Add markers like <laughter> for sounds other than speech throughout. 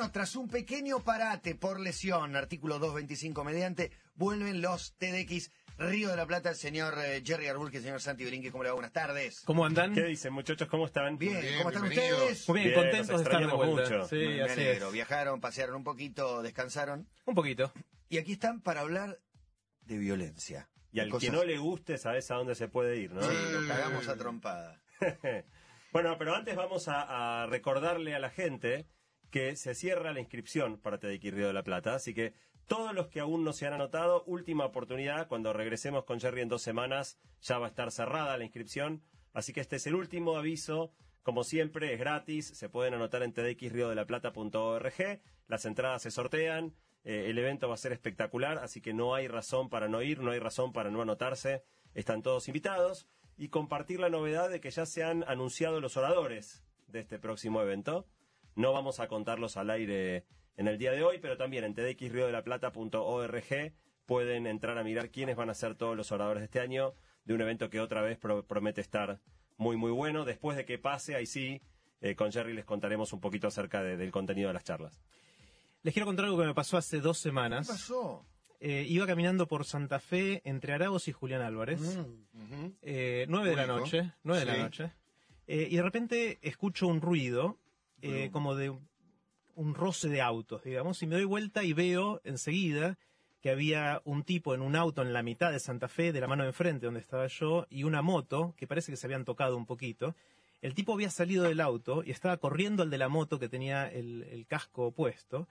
Bueno, tras un pequeño parate por lesión, artículo 225 mediante, vuelven los TDX Río de la Plata, el señor eh, Jerry Arbulque, el señor Santi Brinque, ¿cómo le va? Buenas tardes. ¿Cómo andan? ¿Qué dicen, muchachos? ¿Cómo están? Bien, bien, ¿cómo están ustedes? Muy bien, Bien, contentos de estar de vuelta. mucho. Sí, Me así alegro. es. Viajaron, pasearon un poquito, descansaron. Un poquito. Y aquí están para hablar de violencia. Y al Cosas- que no le guste, sabes a dónde se puede ir, ¿no? Sí, lo cagamos a trompada. <laughs> bueno, pero antes vamos a, a recordarle a la gente que se cierra la inscripción para TDX Río de la Plata, así que todos los que aún no se han anotado, última oportunidad, cuando regresemos con Jerry en dos semanas, ya va a estar cerrada la inscripción, así que este es el último aviso, como siempre, es gratis, se pueden anotar en tdxriodelaplata.org, las entradas se sortean, eh, el evento va a ser espectacular, así que no hay razón para no ir, no hay razón para no anotarse, están todos invitados, y compartir la novedad de que ya se han anunciado los oradores de este próximo evento. No vamos a contarlos al aire en el día de hoy, pero también en tdxriodelaplata.org pueden entrar a mirar quiénes van a ser todos los oradores de este año, de un evento que otra vez pro- promete estar muy, muy bueno. Después de que pase, ahí sí, eh, con Jerry les contaremos un poquito acerca de- del contenido de las charlas. Les quiero contar algo que me pasó hace dos ¿Qué semanas. pasó? Eh, iba caminando por Santa Fe entre Aragos y Julián Álvarez. Ujú. Eh, nueve de la noche. Nueve de la noche. Eh, y de repente escucho un ruido, eh, como de un roce de autos, digamos, y me doy vuelta y veo enseguida que había un tipo en un auto en la mitad de Santa Fe, de la mano de enfrente donde estaba yo, y una moto, que parece que se habían tocado un poquito. El tipo había salido del auto y estaba corriendo al de la moto que tenía el, el casco puesto.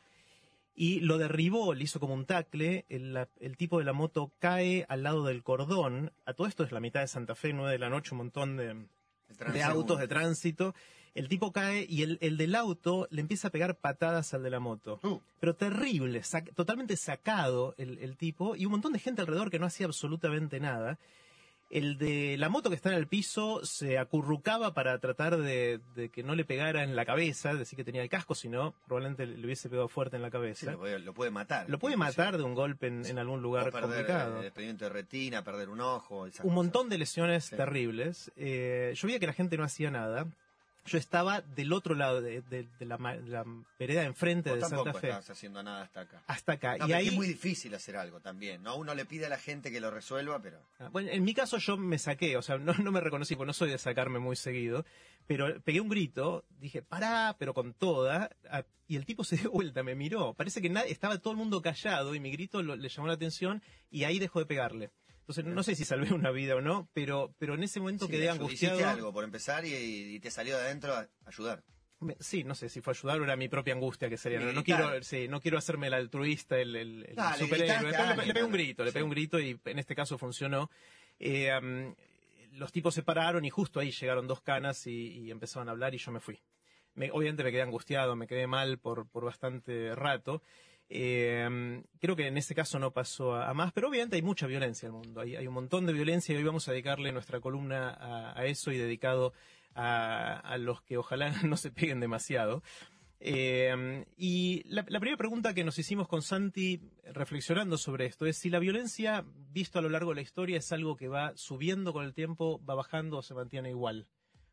Y lo derribó, le hizo como un tacle, el, la- el tipo de la moto cae al lado del cordón. A todo esto es la mitad de Santa Fe, nueve de la noche, un montón de, autos, de tránsito. El tipo cae y el, el del auto le empieza a pegar patadas al de la moto. Uh, Pero terrible, sac- totalmente sacado el, el tipo y un montón de gente alrededor que no hacía absolutamente nada. El de la moto que está en el piso se acurrucaba para tratar de, de que no le pegara en la cabeza, decir que tenía el casco, sino probablemente le hubiese pegado fuerte en la Sí, cabeza. lo, puede, lo puede matar. Lo puede matar de un golpe en, en algún O lugar perder complicado. eh, expediente de retina, perder un ojo. un montón de lesiones Sí. terribles. Eh, yo veía que la gente no hacía nada. Yo estaba del otro lado de, de- de la, vereda enfrente Vos de Santa Fe. estás haciendo nada hasta acá. Hasta acá. No, y ahí, es muy difícil hacer algo también, ¿no? Uno le pide a la gente que lo resuelva, pero... Ah, Bueno, en mi caso yo me saqué, o sea, no, no me reconocí, porque no soy de sacarme muy seguido, pero pegué un grito, dije, pará, pero con toda, y el tipo se dio vuelta, me miró. Parece que nadie, estaba todo el mundo callado y mi grito lo- le llamó la atención y ahí dejó de pegarle. Entonces, no sé si salvé una vida o no, pero, pero en ese momento Sí, quedé angustiado. Hiciste algo por empezar y, y te salió de adentro a ayudar. Sí, no sé si fue ayudar o era mi propia angustia que sería. No, quiero, sí, no quiero hacerme el altruista, el, superhéroe. le, le pegué un grito, le pegué Sí. un grito y en este caso funcionó. Eh, los tipos se pararon y justo ahí llegaron dos canas y, y empezaron a hablar y yo me fui. Me- obviamente me quedé angustiado, me quedé mal por, por bastante rato. Am, creo que en ese caso no pasó a, más, pero obviamente hay mucha violencia en el mundo. Hay, un montón de violencia y hoy vamos a dedicarle nuestra columna a, eso y dedicado a, los que ojalá <laughs> no se peguen demasiado. Eh, y la, la primera pregunta que nos hicimos con Santi reflexionando sobre esto es si la violencia, visto a lo largo de la historia, es algo que va subiendo con el tiempo, va bajando o se mantiene igual.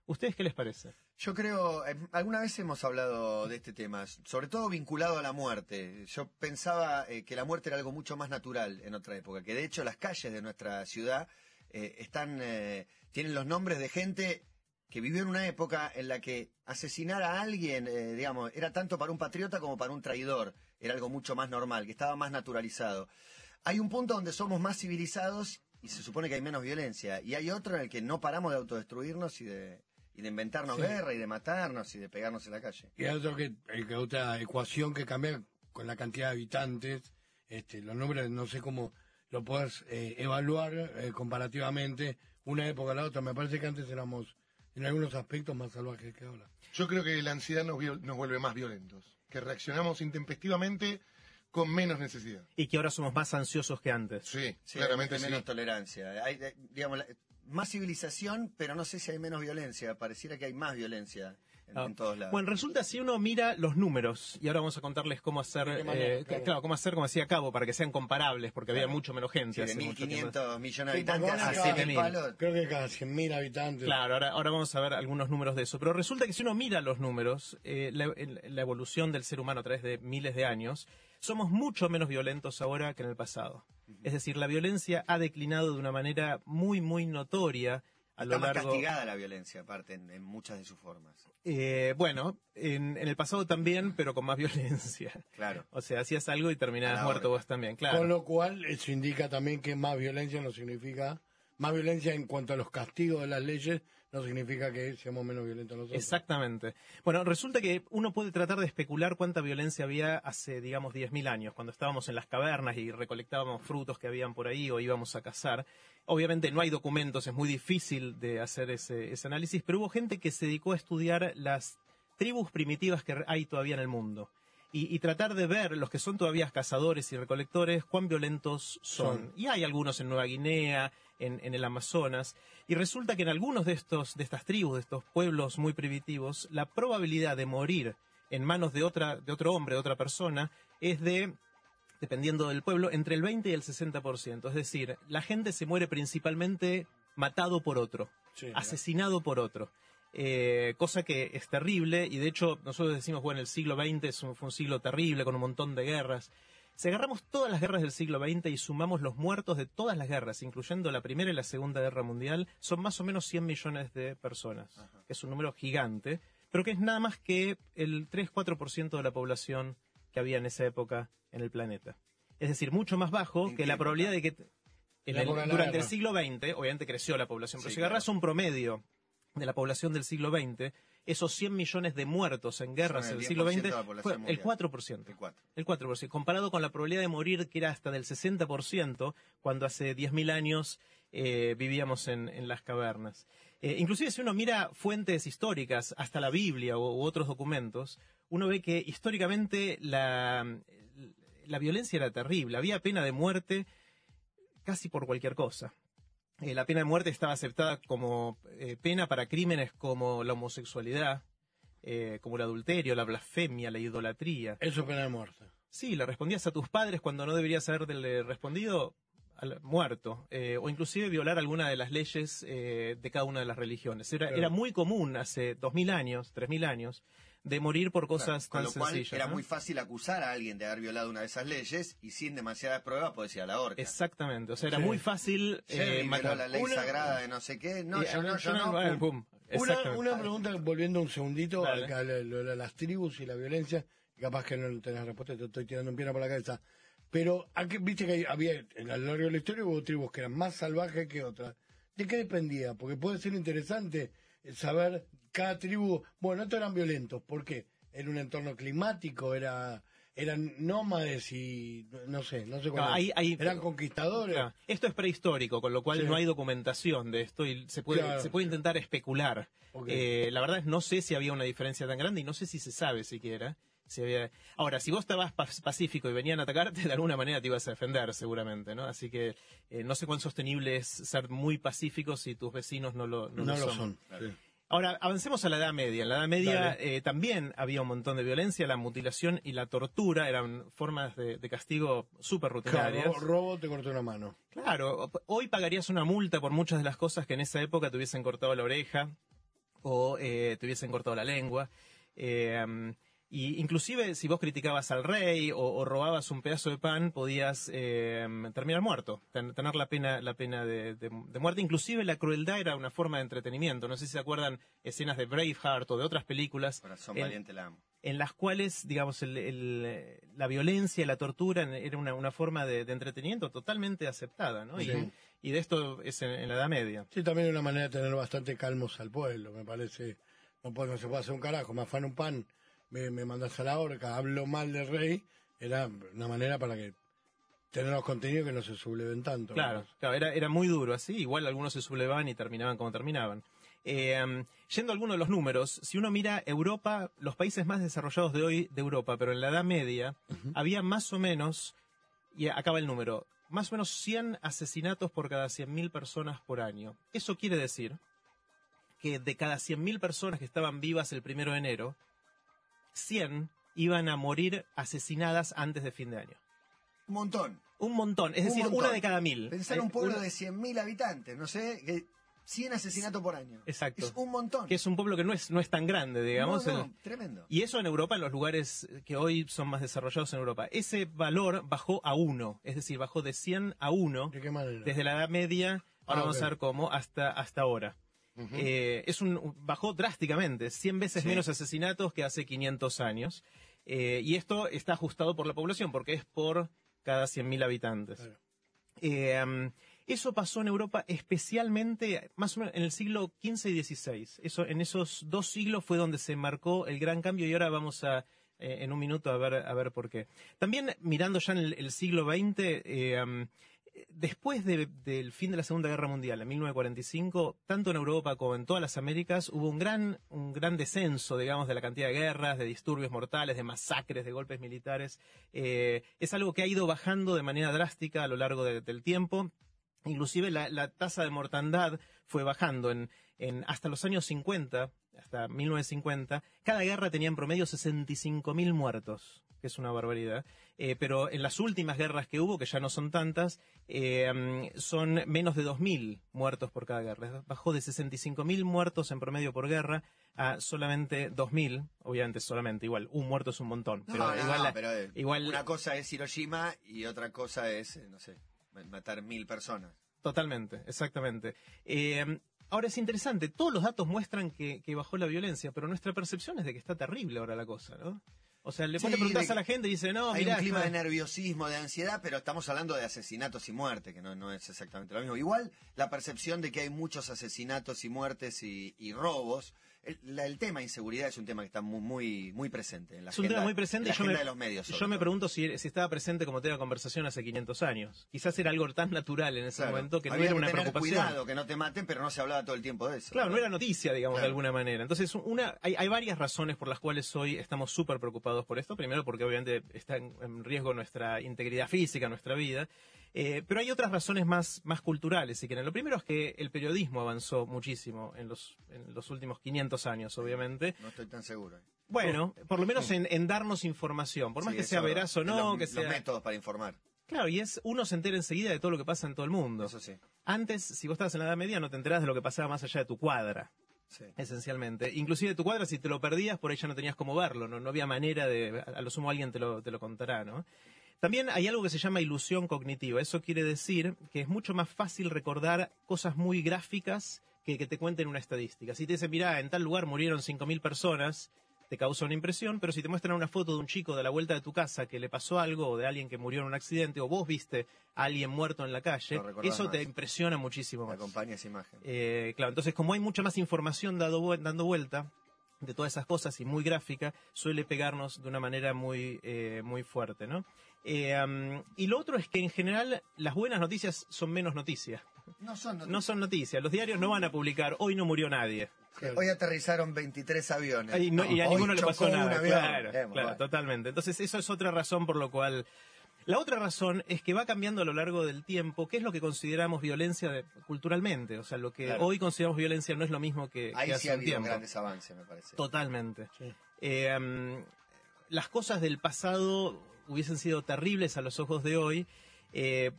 ¿Ustedes qué les parece? Yo creo, eh, alguna vez hemos hablado de este tema, sobre todo vinculado a la muerte. Yo pensaba eh, que la muerte era algo mucho más natural en otra época, que de hecho las calles de nuestra ciudad eh, están, eh, tienen los nombres de gente que vivió en una época en la que asesinar a alguien, eh, digamos, era tanto para un patriota como para un traidor. Era algo mucho más normal, que estaba más naturalizado. Hay un punto donde somos más civilizados y se supone que hay menos violencia. Y hay otro en el que no paramos de autodestruirnos y de, y de inventarnos Sí. guerra y de matarnos y de pegarnos en la calle. y hay otro que, que otra ecuación que cambia con la cantidad de habitantes. Este, los nombres no sé cómo lo puedes eh, evaluar eh, comparativamente una época a la otra. Me parece que antes éramos en algunos aspectos más salvajes que ahora. Yo creo que la ansiedad nos, nos vuelve más violentos, que reaccionamos intempestivamente con menos necesidad. Y que ahora somos más ansiosos que antes. Sí, Sí, claramente hay sí. menos tolerancia. Hay, digamos, la- más civilización, pero no sé si hay menos violencia. Pareciera que hay más violencia. en, Ah. en todos lados. Bueno, resulta si uno mira los números, y ahora vamos a contarles cómo hacer, eh, Claro. claro. cómo hacer, como decía Cabo, para que sean comparables, porque había mucho menos gente. Sí, de hace mucho tiempo. 1.500 millones de habitantes a ahora 7 cada- palos. Creo que cada 100.000 habitantes. Claro, ahora, ahora vamos a ver algunos números de eso. Pero resulta que si uno mira los números, eh, la, la evolución del ser humano a través de miles de años, somos mucho menos violentos ahora que en el pasado. Es decir, la violencia ha declinado de una manera muy, muy notoria a Está lo más largo. castigada la violencia, aparte, en, en muchas de sus formas. Eh, bueno, en, en el pasado también, pero con más <laughs> violencia. Claro. O sea, hacías algo y terminabas muerto vos también, claro. Con lo cual, eso indica también que más violencia no significa. Más violencia en cuanto a los castigos de las leyes no significa que seamos menos violentos nosotros. Exactamente. Bueno, resulta que uno puede tratar de especular cuánta violencia había hace, digamos, 10.000 años, cuando estábamos en las cavernas y recolectábamos frutos que habían por ahí o íbamos a cazar. Obviamente no hay documentos, es muy difícil de hacer ese, ese análisis, pero hubo gente que se dedicó a estudiar las tribus primitivas que hay todavía en el mundo. Y, y tratar de ver los que son todavía cazadores y recolectores cuán violentos son. Son. Y hay algunos en Nueva Guinea, en, en el Amazonas. Y resulta que en algunos de estos, de estas tribus, de estos pueblos muy primitivos, la probabilidad de morir en manos de otra, de otro hombre, de otra persona, es de, dependiendo del pueblo, entre el 20 y el 60%. Es decir, la gente se muere principalmente matado por otro, Sí, asesinado por otro. Eh, cosa que es terrible y de hecho nosotros decimos, bueno, el siglo XX un- fue un siglo terrible con un montón de guerras. Si agarramos todas las guerras del siglo XX y sumamos los muertos de todas las guerras, incluyendo la Primera y la Segunda Guerra Mundial, son más o menos 100 millones de personas, que es un número gigante, pero que es nada más que el 3-4% de la población que había en esa época en el planeta. Es decir, mucho más bajo ¿En que la probabilidad de que en el- durante el siglo XX, obviamente creció la población, pero Sí, si agarras claro. un promedio de la población del siglo XX, esos 100 millones de muertos en guerras del siglo 10% XX fue el mundial. 4%. El 4. El 4%, comparado con la probabilidad de morir que era hasta del 60% cuando hace 10.000 años eh, vivíamos en, en las cavernas. Eh, inclusive si uno mira fuentes históricas, hasta la Biblia u, u otros documentos, uno ve que históricamente la, la violencia era terrible. Había pena de muerte casi por cualquier cosa. Eh, la pena de muerte estaba aceptada como eh, pena para crímenes como la homosexualidad, eh, como el adulterio, la blasfemia, la idolatría. Eso es pena de muerte. Sí, le respondías a tus padres cuando no deberías haberle respondido al muerto, o inclusive violar alguna de las leyes de cada una de las religiones. Era, era muy común hace dos mil años, tres mil años, de morir por cosas Con tan lo cual sencillas. era ¿no? muy fácil acusar a alguien de haber violado una de esas leyes y sin demasiadas pruebas podés ir a la horca. Exactamente, o sea, era Sí. muy fácil Sí, eh, matar. la ley Una- sagrada de no sé qué. No, yo no, yo no. bueno, pum. pum. Una, una pregunta, volviendo un segundito lo- lo de las tribus y la violencia, capaz que no tenés respuesta, te estoy tirando un piedra por la cabeza. Pero, ¿a qué- viste que hay- había, en a lo largo de la historia hubo tribus que eran más salvajes que otras. ¿De qué dependía? Porque puede ser interesante saber cada tribu, bueno, estos eran violentos, ¿por qué? ¿Era un entorno climático? ¿Era, ¿Eran nómades y no sé, no sé cuál No, era. hay- hay- ¿Eran conquistadores? Claro. Esto es prehistórico, con lo cual Sí. no hay documentación de esto y se puede, Claro. se puede intentar especular. Eh, la verdad es no sé si había una diferencia tan grande y no sé si se sabe siquiera. Si había... Ahora, si vos estabas pa- pacífico y venían a atacarte, de alguna manera te ibas a defender seguramente, ¿no? Así que eh, no sé cuán sostenible es ser muy pacífico si tus vecinos no lo, no No, lo lo son. son. sí. Ahora, avancemos a la Edad Media. En la Edad Media eh, también había un montón de violencia, la mutilación y la tortura eran formas de, de castigo súper rutinarias. Claro, robo te cortó una mano. Claro, hoy pagarías una multa por muchas de las cosas que en esa época te hubiesen cortado la oreja o eh, te hubiesen cortado la lengua. Eh, y inclusive si vos criticabas al rey o, o robabas un pedazo de pan, podías eh, terminar muerto, ten- tener la pena, la pena de, de- de muerte. Inclusive la crueldad era una forma de entretenimiento. No sé si se acuerdan escenas de Braveheart o de otras películas Corazón en- valiente la amo. en las cuales, digamos, el- el- la violencia y la tortura era una, una forma de, de entretenimiento totalmente aceptada, ¿no? Sí. Y, y de esto es en, en la Edad Media. Sí, también una manera de tener bastante calmos al pueblo, me parece. No, puede, no se puede hacer un carajo, me afano un pan, me, me mandas a la horca, hablo mal del rey, era una manera para que tener los contenidos que no se subleven tanto. Claro, claro era, era muy duro así, igual algunos se sublevaban y terminaban como terminaban. Eh, um, yendo a algunos de los números, si uno mira Europa, los países más desarrollados de hoy de Europa, pero en la Edad Media, había más o menos, y acaba el número, más o menos 100 asesinatos por cada 100.000 personas por año. Eso quiere decir que de cada 100.000 personas que estaban vivas el primero de enero, 100 iban a morir asesinadas antes de fin de año. Un montón. Un montón, es Un decir, montón. una de cada mil. Pensar un pueblo una- de 100.000 habitantes, no sé, que 100 asesinatos por año. Exacto. Es un montón. Que es un pueblo que no es, no es tan grande, digamos. No, no, El- tremendo. Y eso en Europa, en los lugares que hoy son más desarrollados en Europa. Ese valor bajó a uno, es decir, bajó de 100 a 1 ¿De qué manera? desde la Edad Media, ahora Ah, vamos a ver cómo, hasta, hasta ahora. Eh, es un, bajó drásticamente, 100 veces Sí. menos asesinatos que hace 500 años. Eh, y esto está ajustado por la población, porque es por cada 100.000 habitantes. Claro. Eh, eso pasó en Europa especialmente más o menos en el siglo XV y XVI. Eso, en esos dos siglos fue donde se marcó el gran cambio y ahora vamos a, eh, en un minuto a ver, a ver por qué. También mirando ya en el, el siglo XX, después de- del fin de la Segunda Guerra Mundial, en 1945, tanto en Europa como en todas las Américas, hubo un gran, un gran descenso, digamos, de la cantidad de guerras, de disturbios mortales, de masacres, de golpes militares. Eh, es algo que ha ido bajando de manera drástica a lo largo de- del tiempo. Inclusive la, tasa de mortandad fue bajando en hasta los años 50, hasta 1950. Cada guerra tenía en promedio 65.000 muertos, que es una barbaridad. Eh, pero en las últimas guerras que hubo, que ya no son tantas, eh, mm, son menos de 2.000 muertos por cada guerra. Bajó de 65.000 muertos en promedio por guerra a solamente 2.000. Obviamente solamente, igual, un muerto es un montón. No, Pero no, igual, no, la- pero eh, igual una cosa es Hiroshima y otra cosa es, no sé, ma- matar mil personas. Totalmente, exactamente. Ahora es interesante, todos los datos muestran que, que bajó la violencia, pero nuestra percepción es de que está terrible ahora la cosa, ¿no? O sea, le, vos Sí, le preguntás de- a la gente y dice, no, Hay mirá, un clima de nerviosismo, de ansiedad, pero estamos hablando de asesinatos y muerte, que no, no es exactamente lo mismo. Igual la percepción de que hay muchos asesinatos y muertes y, y robos, el, la- el tema inseguridad es un tema que está muy muy, muy presente en la es un tema muy presente en la yo agenda me, de los medios. yo me pregunto si, si estaba presente como tema de conversación hace 500 años. Quizás era algo tan natural en ese Claro. momento que no era una tener preocupación. cuidado, que no te maten, pero no se hablaba todo el tiempo de eso. Claro, no era noticia, digamos, de alguna manera. Entonces, una, hay, hay varias razones por las cuales hoy estamos súper preocupados por esto. Primero, porque obviamente está en, riesgo nuestra integridad física, nuestra vida. Eh, pero hay otras razones más, más culturales, si quieren. Lo primero es que el periodismo avanzó muchísimo en los, en los últimos 500 años, obviamente. No estoy tan seguro. Bueno, por lo menos en, en darnos información, por más Sí, que sea veraz o no, los, que los sea... métodos para informar, Claro, y es uno se entera enseguida de todo lo que pasa en todo el mundo. eso sí. Antes, si vos estabas en la Edad Media, no te enterás de lo que pasaba más allá de tu cuadra esencialmente. Inclusive tu cuadra, si te lo perdías, por ahí ya no tenías cómo verlo, no, no había manera de, a lo sumo alguien te lo, te lo contará, ¿no? También hay algo que se llama ilusión cognitiva. Eso quiere decir que es mucho más fácil recordar cosas muy gráficas que que te cuenten una estadística. Si te dicen, mira, en tal lugar murieron 5.000 personas, te causa una impresión, pero si te muestran una foto de un chico de la vuelta de tu casa que le pasó algo, o de alguien que murió en un accidente, o vos viste a alguien muerto en la calle, eso te impresiona muchísimo Me más. acompaña esa imagen. Eh, claro, entonces como hay mucha más información dado, dando vuelta de todas esas cosas y muy gráfica, suele pegarnos de una manera muy, eh, muy fuerte, ¿no? Eh, y lo otro es que en general las buenas noticias son menos noticias. No son No son noticias. Los diarios no van a publicar, hoy no murió nadie. Hoy aterrizaron 23 aviones. Y, no- y a Hoy ninguno le pasó un nada. avión. Claro, claro, totalmente. Entonces, eso es otra razón por lo cual. La otra razón es que va cambiando a lo largo del tiempo qué es lo que consideramos violencia de- culturalmente. O sea, lo que Claro. hoy consideramos violencia no es lo mismo que, Ahí que sí hace ha un habido tiempo. grandes avances, me parece. Totalmente. Sí. Eh, am, las cosas del pasado hubiesen sido terribles a los ojos de hoy. Eh,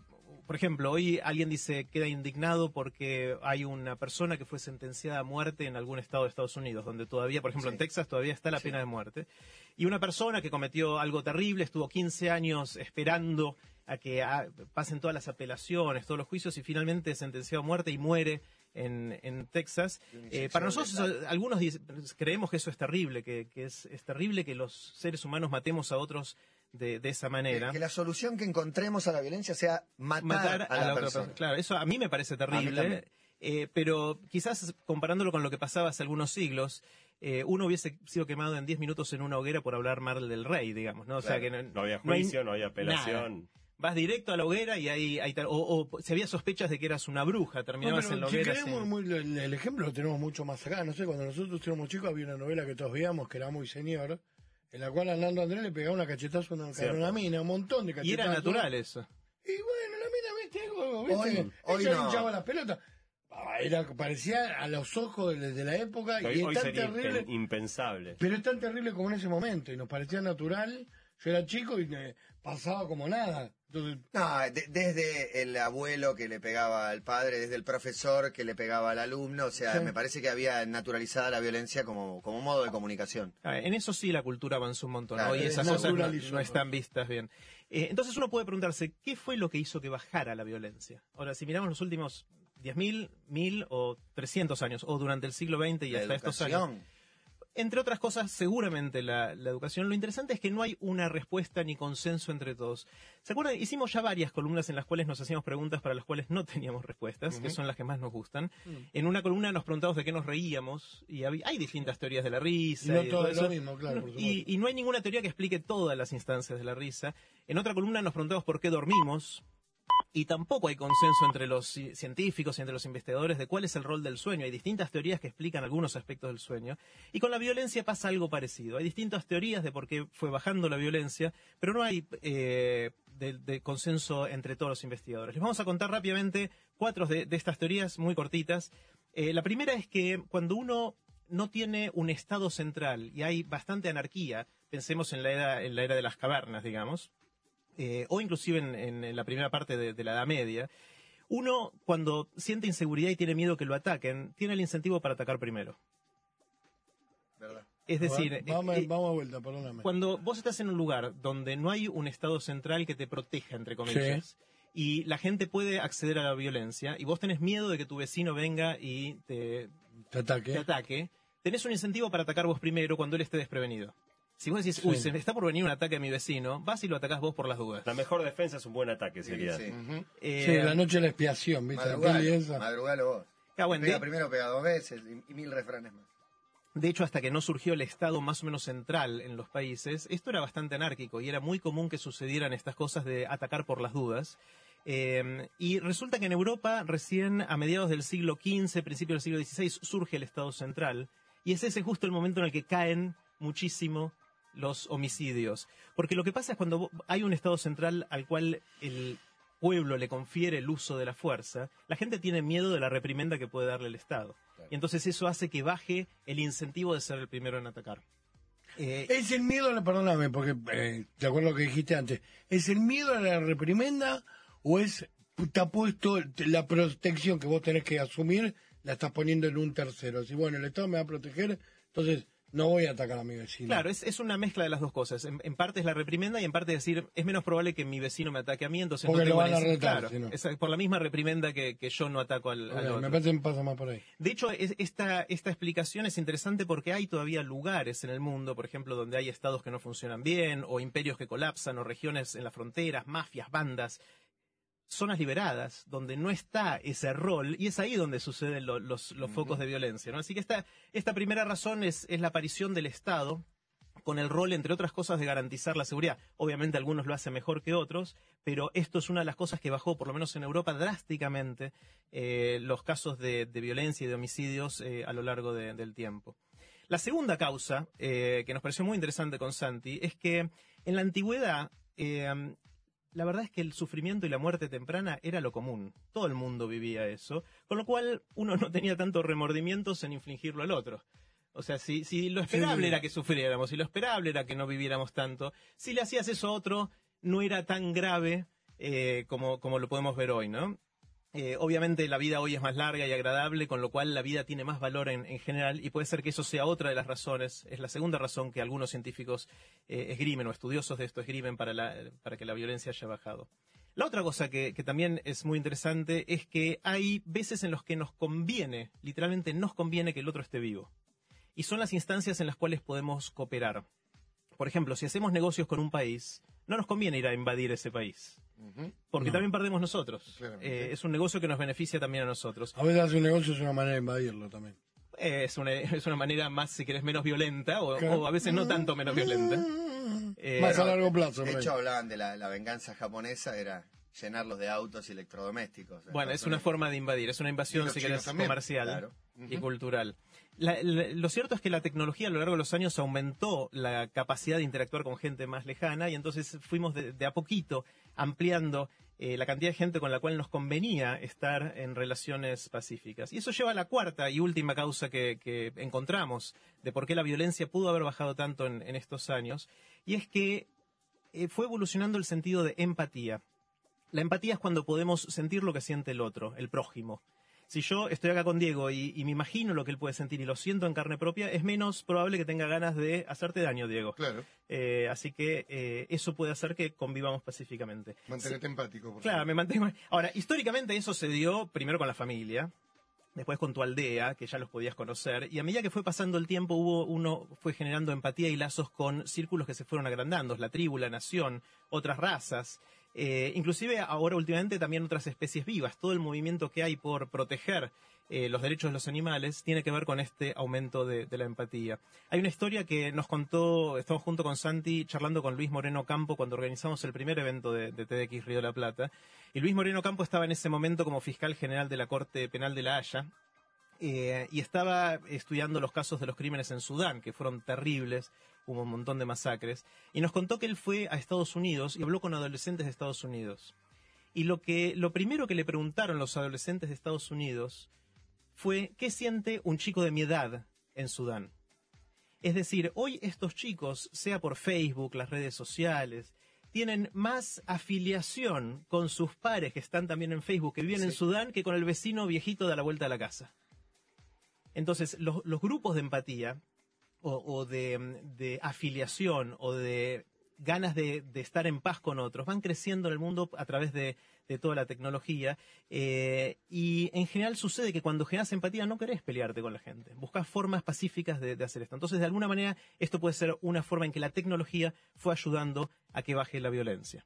por ejemplo, hoy alguien dice queda indignado porque hay una persona que fue sentenciada a muerte en algún estado de Estados Unidos, donde todavía, por ejemplo, Sí. en Texas todavía está la Sí. pena de muerte. Y una persona que cometió algo terrible, estuvo 15 años esperando a que ah, pasen todas las apelaciones, todos los juicios y finalmente es sentenciado a muerte y muere en, en Texas. Eh, para nosotros, eso- algunos creemos que eso es terrible, que, que es, es terrible que los seres humanos matemos a otros de, de esa manera. Que, que la solución que encontremos a la violencia sea matar, Matar a, la, otra persona. Claro, eso a mí me parece A terrible. eh, pero quizás comparándolo con lo que pasaba hace algunos siglos, eh, uno hubiese sido quemado en 10 minutos en una hoguera por hablar mal del rey, digamos, ¿no? O sea Claro. que no, No había no hay juicio, no, había apelación. Vas directo a la hoguera y ahí, ahí o, o si había sospechas de que eras una bruja, No, terminabas pero en la si hoguera. queremos sin- muy- el, el ejemplo lo tenemos mucho más acá. No sé, cuando nosotros éramos chicos había una novela que todos veíamos que era muy señor, en la cual a Nando Andrés le pegaba una cachetazo a una, a Cierto. una mina, un montón de Y cachetazos. era natural eso. Y bueno, la mina, viste, algo, viste, Hoy- hoy ella no. hinchaba las pelotas. era, parecía a los ojos de, de la época y hoy, es tan sería terrible. impen- impensable. Pero es tan terrible como en ese momento y nos parecía natural. Yo era chico y me pasaba como nada. Entonces, No, de- desde el abuelo que le pegaba al padre, desde el profesor que le pegaba al alumno, o sea, Sí. me parece que había naturalizada la violencia como, como modo de comunicación. Ah, En eso sí la cultura avanzó un montón. Claro, es esas cosas no, están vistas bien. Eh, entonces uno puede preguntarse, ¿qué fue lo que hizo que bajara la violencia? Ahora, si miramos los últimos 10.000, 1.000 o 300 años, o durante el siglo XX y La hasta estos años. Entre otras cosas, seguramente la, la educación. Lo interesante es que no hay una respuesta ni consenso entre todos. ¿Se acuerdan? Hicimos ya varias columnas en las cuales nos hacíamos preguntas para las cuales no teníamos respuestas, que son las que más nos gustan. En una columna nos preguntamos de qué nos reíamos y hay distintas teorías de la risa. Y no de todo todo es lo mismo, claro, por y, supuesto. y no hay ninguna teoría que explique todas las instancias de la risa. En otra columna nos preguntamos por qué dormimos. Y tampoco hay consenso entre los ci- científicos y entre los investigadores de cuál es el rol del sueño. Hay distintas teorías que explican algunos aspectos del sueño. Y con la violencia pasa algo parecido. Hay distintas teorías de por qué fue bajando la violencia, pero no hay eh, consenso entre todos los investigadores. Les vamos a contar rápidamente cuatro de, de estas teorías muy cortitas. Eh, la primera es que cuando uno no tiene un estado central y hay bastante anarquía, pensemos en la era, en la era de las cavernas, digamos, eh, o inclusive en, en la primera parte de, de la Edad Media, uno cuando siente inseguridad y tiene miedo que lo ataquen, tiene el incentivo para atacar primero. ¿verdad? Es decir, vamos, eh, eh, vamos a vuelta, perdóname. cuando vos estás en un lugar donde no hay un estado central que te proteja, entre comillas, y la gente puede acceder a la violencia, y vos tenés miedo de que tu vecino venga y te, Te ataque. te ataque, tenés un incentivo para atacar vos primero cuando él esté desprevenido. Si vos decís, uy, Sí. se me está por venir un ataque a mi vecino, vas y lo atacás vos por las dudas. La mejor defensa es un buen ataque, sería. Sí. Eh, Sí, la noche de la expiación, ¿viste? Madrugalo, peli esa. madrugalo vos. ah, bueno, Pega de- primero, pega dos veces y, y mil refranes más. De hecho, hasta que no surgió el Estado más o menos central en los países, esto era bastante anárquico y era muy común que sucedieran estas cosas de atacar por las dudas. Eh, y resulta que en Europa, recién a mediados del siglo XV, principio del siglo XVI, surge el Estado central. Y es ese justo el momento en el que caen muchísimo los homicidios. Porque lo que pasa es cuando hay un Estado central al cual el pueblo le confiere el uso de la fuerza, la gente tiene miedo de la reprimenda que puede darle el Estado. Y entonces eso hace que baje el incentivo de ser el primero en atacar. Eh, ¿Es el miedo, a la- perdóname, porque eh, de acuerdo lo que dijiste antes, ¿es el miedo a la reprimenda o es, te ha puesto la protección que vos tenés que asumir, la estás poniendo en un tercero? Si bueno, el Estado me va a proteger, entonces no voy a atacar a mi vecino. Claro, es, es una mezcla de las dos cosas. En, en parte es la reprimenda y en parte decir, es menos probable que mi vecino me ataque a mí, entonces Porque no tengo lo van a retar, Claro, es por la misma reprimenda que, que yo no ataco al, al Ok, otro. me parece que pasa más por ahí. De hecho, es- esta, esta explicación es interesante porque hay todavía lugares en el mundo, por ejemplo, donde hay estados que no funcionan bien, o imperios que colapsan, o regiones en las fronteras, mafias, bandas, zonas liberadas, donde no está ese rol, y es ahí donde suceden lo- los, los focos de violencia. ¿no? Así que esta, esta primera razón es, es la aparición del Estado con el rol, entre otras cosas, de garantizar la seguridad. Obviamente algunos lo hacen mejor que otros, pero esto es una de las cosas que bajó, por lo menos en Europa, drásticamente eh, los casos de, de violencia y de homicidios eh, a lo largo de- del tiempo. La segunda causa, eh, que nos pareció muy interesante con Santi, es que en la antigüedad, la verdad es que el sufrimiento y la muerte temprana era lo común. Todo el mundo vivía eso, con lo cual uno no tenía tantos remordimientos en infligirlo al otro. O sea, si, si lo esperable Sí. era que sufriéramos, si lo esperable era que no viviéramos tanto, si le hacías eso a otro, no era tan grave eh, como, como lo podemos ver hoy, ¿no? Eh, obviamente la vida hoy es más larga y agradable, con lo cual la vida tiene más valor en, en general y puede ser que eso sea otra de las razones, es la segunda razón que algunos científicos eh, esgrimen o estudiosos de esto esgrimen para, para que la violencia haya bajado. La otra cosa que, que también es muy interesante es que hay veces en los que nos conviene, literalmente nos conviene que el otro esté vivo. Y son las instancias en las cuales podemos cooperar. Por ejemplo, si hacemos negocios con un país, no nos conviene ir a invadir ese país. Porque No. también perdemos nosotros. Eh, es un negocio que nos beneficia también a nosotros. A veces hacer un negocio es una manera de invadirlo también. Eh, es, una, es una manera más, si querés, menos violenta o, a veces no tanto menos violenta. Eh, Más a largo plazo. De hecho, hablaban de la, la venganza japonesa, era llenarlos de autos y electrodomésticos. Bueno, es una forma de invadir, es una invasión, si querés, también, comercial claro. y cultural. La- la- lo cierto es que la tecnología a lo largo de los años aumentó la capacidad de interactuar con gente más lejana y entonces fuimos de, de a poquito ampliando eh, la cantidad de gente con la cual nos convenía estar en relaciones pacíficas. Y eso lleva a la cuarta y última causa que, encontramos de por qué la violencia pudo haber bajado tanto en, en estos años, y es que eh, fue evolucionando el sentido de empatía. La empatía es cuando podemos sentir lo que siente el otro, el prójimo. Si yo estoy acá con Diego y, y me imagino lo que él puede sentir y lo siento en carne propia, es menos probable que tenga ganas de hacerte daño, Diego. Claro, Eh, así que eh, eso puede hacer que convivamos pacíficamente. mantenerte empático. Por Claro, favor. me mantengo. Ahora, históricamente eso se dio primero con la familia, después con tu aldea, que ya los podías conocer, y a medida que fue pasando el tiempo, hubo uno fue generando empatía y lazos con círculos que se fueron agrandando, la tribu, la nación, otras razas, eh, inclusive ahora últimamente también otras especies vivas. Todo el movimiento que hay por proteger eh, los derechos de los animales tiene que ver con este aumento de, la empatía. Hay una historia que nos contó, estamos junto con Santi charlando con Luis Moreno Campo cuando organizamos el primer evento de, de TDX Río de la Plata. Y Luis Moreno Campo estaba en ese momento como fiscal general de la Corte Penal de La Haya. eh, y estaba estudiando los casos de los crímenes en Sudán, que fueron terribles, hubo un montón de masacres, y nos contó que él fue a Estados Unidos y habló con adolescentes de Estados Unidos. Y lo que lo primero que le preguntaron los adolescentes de Estados Unidos fue qué siente un chico de mi edad en Sudán. Es decir, hoy estos chicos, sea por Facebook, las redes sociales, tienen más afiliación con sus pares que están también en Facebook, que viven en Sudán, que con el vecino viejito de a la vuelta de la casa. Entonces, los, los grupos de empatía o, de, afiliación o de ganas de, estar en paz con otros van creciendo en el mundo a través de, toda la tecnología eh, y en general sucede que cuando generas empatía no querés pelearte con la gente, buscas formas pacíficas de hacer esto. Entonces, de alguna manera, esto puede ser una forma en que la tecnología fue ayudando a que baje la violencia.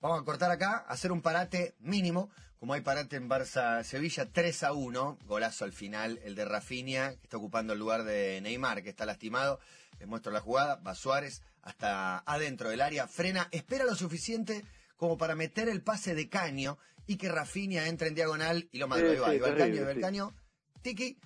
Vamos a cortar acá, hacer un parate mínimo, como hay parate en Barça-Sevilla, 3 a 1, golazo al final, el de Rafinha, que está ocupando el lugar de Neymar, que está lastimado. Les muestro la jugada, va Suárez hasta adentro del área, frena, espera lo suficiente como para meter el pase de caño y que Rafinha entre en diagonal y lo madre. Sí, sí, va el caño, va el caño, tiki.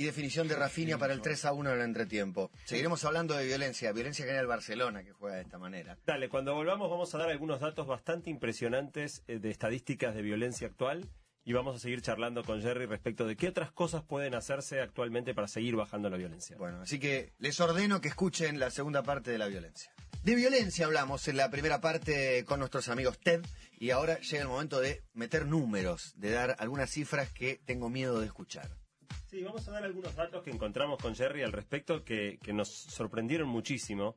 Y definición de Rafinha para el 3 a 1 en el entretiempo. Seguiremos hablando de violencia, violencia que en el Barcelona, que juega de esta manera. Dale, cuando volvamos vamos a dar algunos datos bastante impresionantes eh, de estadísticas de violencia actual y vamos a seguir charlando con Jerry respecto de qué otras cosas pueden hacerse actualmente para seguir bajando la violencia. Bueno, así que les ordeno que escuchen la segunda parte de la violencia. De violencia hablamos en la primera parte con nuestros amigos TED y ahora llega el momento de meter números, de dar algunas cifras que tengo miedo de escuchar. Sí, vamos a dar algunos datos que encontramos con Jerry al respecto que, que nos sorprendieron muchísimo.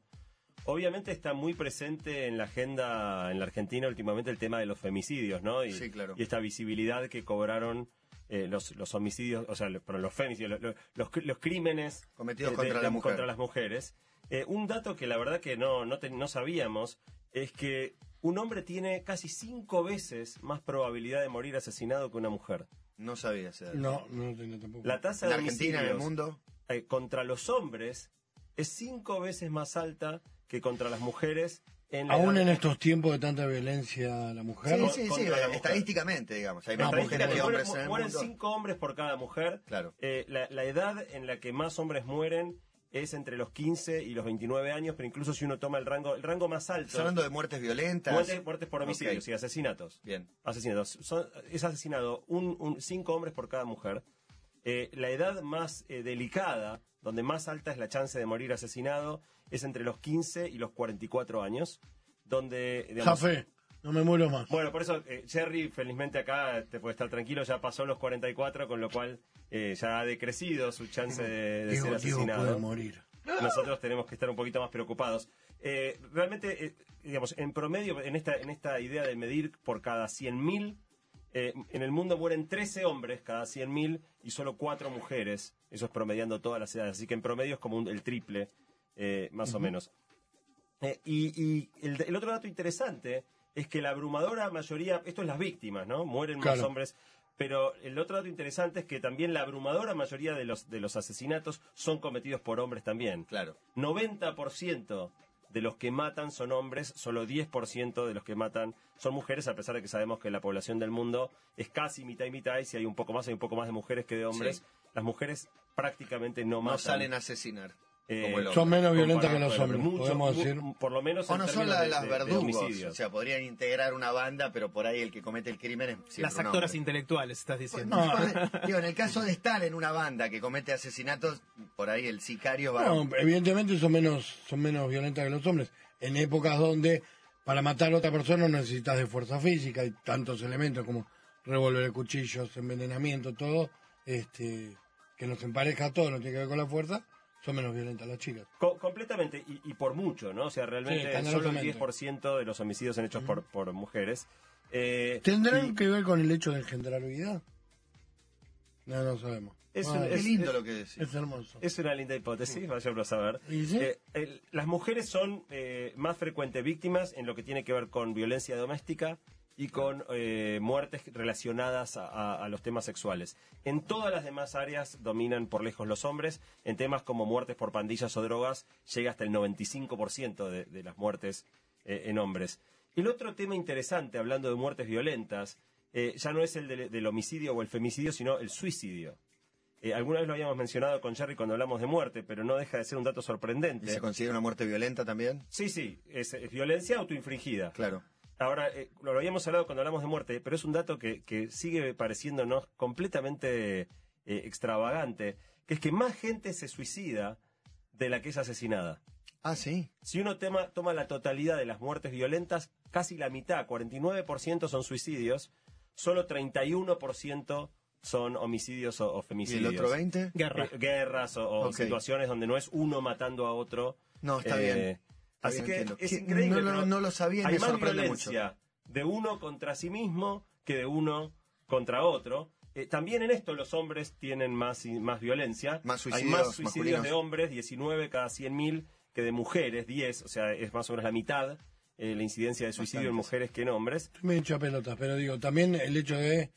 Obviamente está muy presente en la agenda en la Argentina últimamente el tema de los femicidios, ¿no? Y, Sí, claro. y esta visibilidad que cobraron eh, los, los homicidios, o sea, los, los femicidios, los, los, los crímenes Cometidos eh, contra la mujer. contra las mujeres. Eh, un dato que la verdad que no, no, te- no sabíamos es que un hombre tiene casi cinco veces más probabilidad de morir asesinado que una mujer. No sabía ese dato. No, no tenía tampoco. La tasa En de Argentina, en el mundo, eh, contra los hombres es cinco veces más alta que contra las mujeres en la Aún edad- en estos tiempos de tanta violencia a la mujer. sí, sí, sí, la estadísticamente, digamos. Hay No, más mujeres que hombres en mueren, el mueren mundo. cinco hombres por cada mujer. Claro. Eh, la, la edad en la que más hombres mueren es entre los 15 y los 29 años, pero incluso si uno toma el rango, el rango más alto, Estás hablando de muertes violentas. muertes, muertes por homicidios y asesinatos. Bien. Asesinatos. Son- es asesinado un, un- cinco hombres por cada mujer. Eh, la edad más eh, delicada, donde más alta es la chance de morir asesinado, es entre los 15 y los 44 años, donde... digamos, no me muero más. bueno, por eso eh, Jerry, felizmente acá te puede estar tranquilo, ya pasó los 44, con lo cual eh, ya ha decrecido su chance de, de Diego, ser Diego asesinado puede morir. nosotros tenemos que estar un poquito más preocupados. Eh, realmente, eh, digamos, en promedio, en esta, en esta idea de medir por cada 100.000, eh, en el mundo mueren 13 hombres cada 100.000 y solo 4 mujeres. Eso es promediando todas las edades. Así que en promedio es como un- el triple, más o menos. Y y el, el otro dato interesante es que la abrumadora mayoría, esto es las víctimas, ¿no? Mueren más hombres. Pero el otro dato interesante es que también la abrumadora mayoría de los, de los asesinatos son cometidos por hombres también. Claro. 90% de los que matan son hombres, solo 10% de los que matan son mujeres, a pesar de que sabemos que la población del mundo es casi mitad y mitad, y si hay un poco más, hay un poco más de mujeres que de hombres. Sí. Las mujeres prácticamente no No matan. salen a asesinar. Eh, hombre. Son menos violentas que los hombres, hombre. podemos decir. Por lo menos O no son términos la de de- las de verdugos. o sea, podrían integrar una banda, pero por ahí el que comete el crimen es Las actoras intelectuales, estás diciendo. No, <laughs> <laughs> Digo, en el caso de estar en una banda que comete asesinatos, por ahí el sicario va No, evidentemente son menos, son menos violentas que los hombres. En épocas donde para matar a otra persona no necesitas de fuerza física, hay tantos elementos como revólver, cuchillos, envenenamiento, todo, este, que nos empareja todo, no tiene que ver con la fuerza, son menos violentas las chicas. Co- completamente, y, y por mucho, ¿no? O sea, realmente Sí, solo el escandalosamente. 10% de los homicidios son hechos por, por mujeres. Eh, ¿Tendrán y que ver con el hecho de engendrar vida? No, no sabemos. Es Ah, un- Qué es- lindo lo que decís. es hermoso. Es una linda hipótesis, vaya a saber. Eh, el- las mujeres son eh, más frecuentes víctimas en lo que tiene que ver con violencia doméstica y con eh, muertes relacionadas a, a- a los temas sexuales. En todas las demás áreas dominan por lejos los hombres. En temas como muertes por pandillas o drogas llega hasta el 95% de, de las muertes eh, en hombres. El otro tema interesante, hablando de muertes violentas, eh, ya no es el del- del homicidio o el femicidio, sino el suicidio. Eh, alguna vez lo habíamos mencionado con Jerry cuando hablamos de muerte, pero no deja de ser un dato ¿Y sorprendente. se considera una muerte violenta también? Sí, sí, es, es violencia autoinfringida. Claro. Ahora, eh, lo habíamos hablado cuando hablamos de muerte, pero es un dato que, que sigue pareciéndonos completamente eh, extravagante, que es que más gente se suicida de la que es asesinada. Ah, sí. Si uno tema- toma la totalidad de las muertes violentas, casi la mitad, 49% son suicidios, solo 31% son homicidios o, o ¿Y femicidios. el otro 20? Guerra. Eh, guerras o, o situaciones donde no es uno matando a otro. No, está Eh, bien. Así que entiendo. es increíble. no lo- pero no lo sabía Hay me más sorprende violencia de uno contra sí mismo que de uno contra otro. Eh, también en esto los hombres tienen más, y- más violencia. Más Hay suicidios más suicidios masculinos. de hombres, 19 cada 100.000, que de mujeres, 10. O sea, es más o menos la mitad eh, la incidencia de suicidio en Bastantes. mujeres que en hombres. Estoy medio hincha pelotas, pero digo, también el hecho de